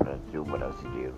Let's do what I to do.